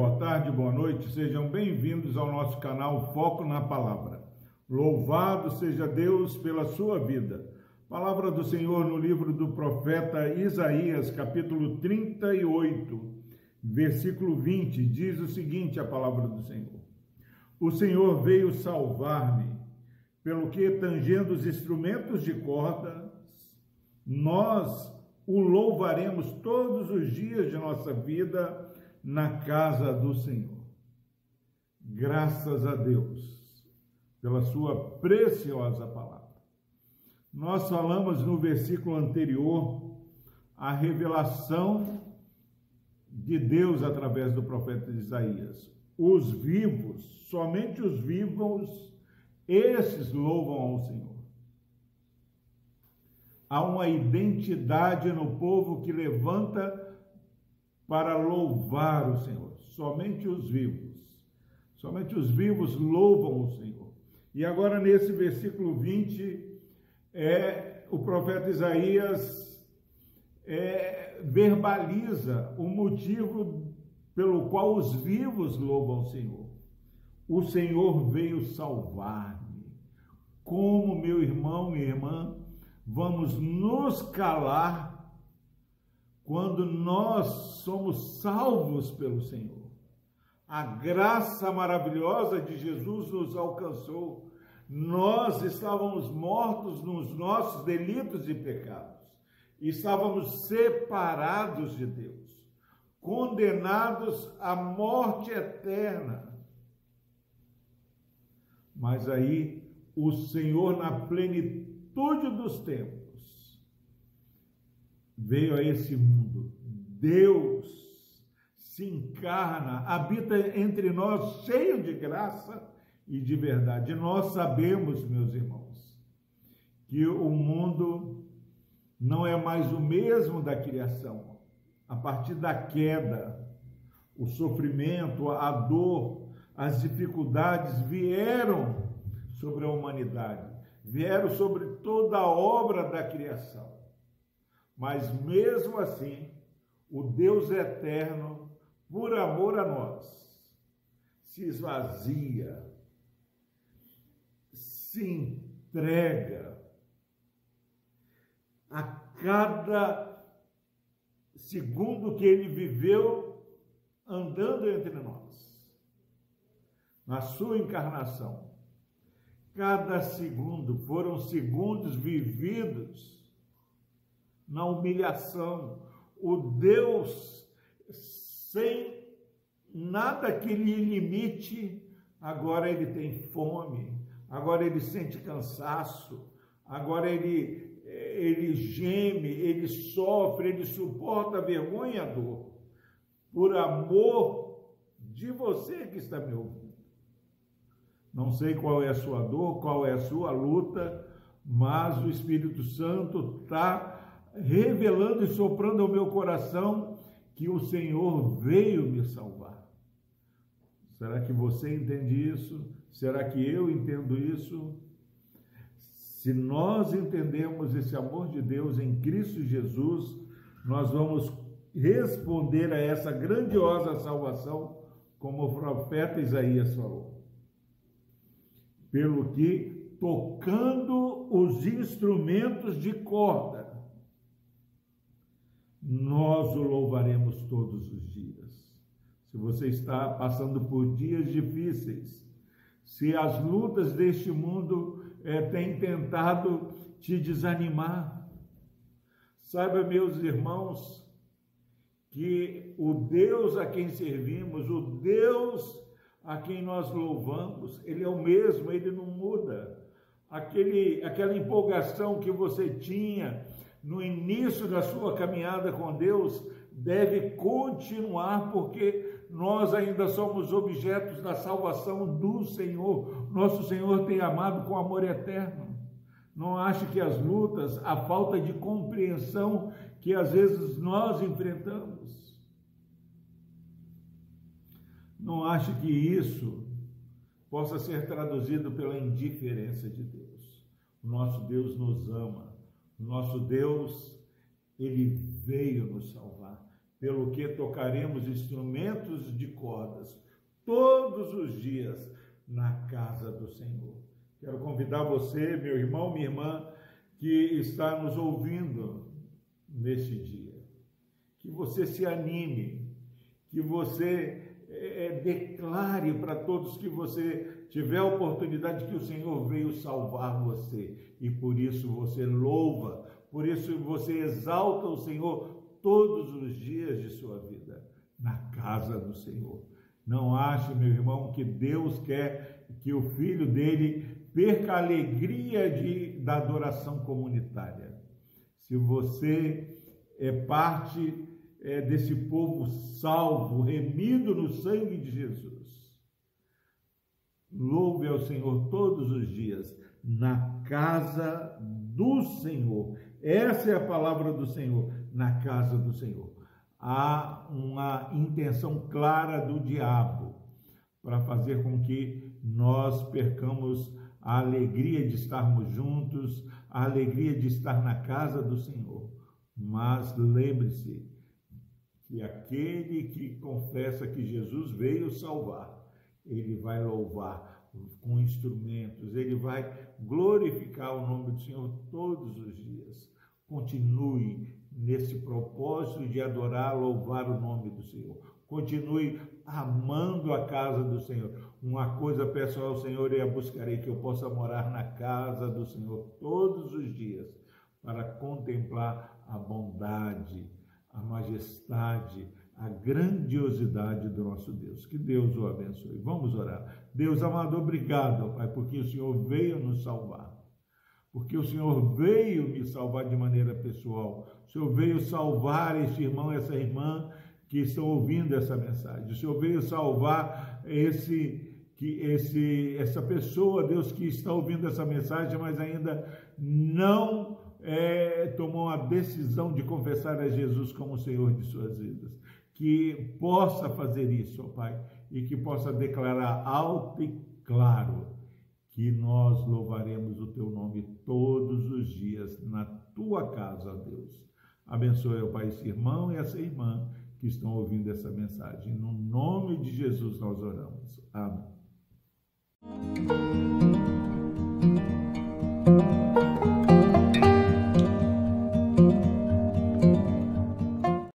boa tarde, boa noite, sejam bem-vindos ao nosso canal Foco na Palavra. Louvado seja Deus pela sua vida. Palavra do Senhor no livro do profeta Isaías, capítulo 38, versículo 20, diz o seguinte: a palavra do Senhor. O Senhor veio salvar-me, pelo que, tangendo os instrumentos de cordas, nós o louvaremos todos os dias de nossa vida na casa do Senhor. Graças a Deus pela sua preciosa palavra. Nós falamos no versículo anterior a revelação de Deus através do profeta Isaías. Os vivos, somente os vivos, esses louvam ao Senhor. Há uma identidade no povo que levanta para louvar o Senhor. Somente os vivos. Somente os vivos louvam o Senhor. E agora, nesse versículo 20, é, o profeta Isaías é, verbaliza o motivo pelo qual os vivos louvam o Senhor. O Senhor veio salvar-me. Como, meu irmão, minha irmã, vamos nos calar quando nós somos salvos pelo Senhor. A graça maravilhosa de Jesus nos alcançou. Nós estávamos mortos nos nossos delitos e pecados. Estávamos separados de Deus, condenados à morte eterna. Mas aí o Senhor, na plenitude dos tempos, veio a esse mundo. Deus se encarna, habita entre nós cheio de graça e de verdade. Nós sabemos, meus irmãos, que o mundo não é mais o mesmo da criação. A partir da queda, o sofrimento, a dor, as dificuldades vieram sobre a humanidade, vieram sobre toda a obra da criação. Mas mesmo assim, o Deus eterno, por amor a nós, se esvazia, se entrega a cada segundo que ele viveu andando entre nós, na sua encarnação. Cada segundo foram segundos vividos na humilhação. O Deus sem nada que lhe limite, agora ele tem fome, agora ele sente cansaço, agora ele ele geme, ele sofre, ele suporta a vergonha e a dor, por amor de você que está me ouvindo. Não sei qual é a sua dor, qual é a sua luta, mas o Espírito Santo está revelando e soprando ao meu coração que o Senhor veio me salvar. Será que você entende isso? Será que eu entendo isso? Se nós entendemos esse amor de Deus em Cristo Jesus, nós vamos responder a essa grandiosa salvação, como o profeta Isaías falou. Pelo que, tocando os instrumentos de corda, nós o louvaremos todos os dias. Se você está passando por dias difíceis, se as lutas deste mundo é, têm tentado te desanimar, saiba, meus irmãos, que o Deus a quem servimos, o Deus a quem nós louvamos, Ele é o mesmo, Ele não muda. Aquele, aquela empolgação que você tinha no início da sua caminhada com Deus deve continuar, porque nós ainda somos objetos da salvação do Senhor. Nosso Senhor tem amado com amor eterno. Não ache que as lutas, a falta de compreensão que às vezes nós enfrentamos, não ache que isso possa ser traduzido pela indiferença de Deus. Nosso Deus nos ama nosso Deus, ele veio nos salvar. pelo que tocaremos instrumentos de cordas todos os dias na casa do Senhor. Quero convidar você, meu irmão, minha irmã, que está nos ouvindo neste dia, que você se anime, que você é, declare para todos que você tiver a oportunidade que o Senhor veio salvar você e por isso você louva, por isso você exalta o Senhor todos os dias de sua vida na casa do Senhor. Não ache, meu irmão, que Deus quer que o filho dele perca a alegria de, da adoração comunitária. Se você é parte é, desse povo salvo, remido no sangue de Jesus, louve ao Senhor todos os dias na casa do Senhor. Essa é a palavra do Senhor, na casa do Senhor. Há uma intenção clara do diabo para fazer com que nós percamos a alegria de estarmos juntos, a alegria de estar na casa do Senhor. Mas lembre-se que aquele que confessa que Jesus veio salvar, ele vai louvar com instrumentos, ele vai glorificar o nome do Senhor todos os dias. Continue nesse propósito de adorar, louvar o nome do Senhor. Continue amando a casa do Senhor. Uma coisa peço ao Senhor e a buscarei que eu possa morar na casa do Senhor todos os dias para contemplar a bondade, a majestade, a grandiosidade do nosso Deus. Que Deus o abençoe. Vamos orar. Deus amado, obrigado, Pai, porque o Senhor veio nos salvar. Porque o Senhor veio me salvar de maneira pessoal. O Senhor veio salvar este irmão, essa irmã que estão ouvindo essa mensagem. O Senhor veio salvar esse que esse essa pessoa, Deus, que está ouvindo essa mensagem, mas ainda não é, tomou a decisão de confessar a Jesus como Senhor de suas vidas. Que possa fazer isso, ó Pai, e que possa declarar alto e claro que nós louvaremos o teu nome todos os dias na tua casa, Deus. Abençoe, ó Pai, esse irmão e essa irmã que estão ouvindo essa mensagem. No nome de Jesus nós oramos. Amém.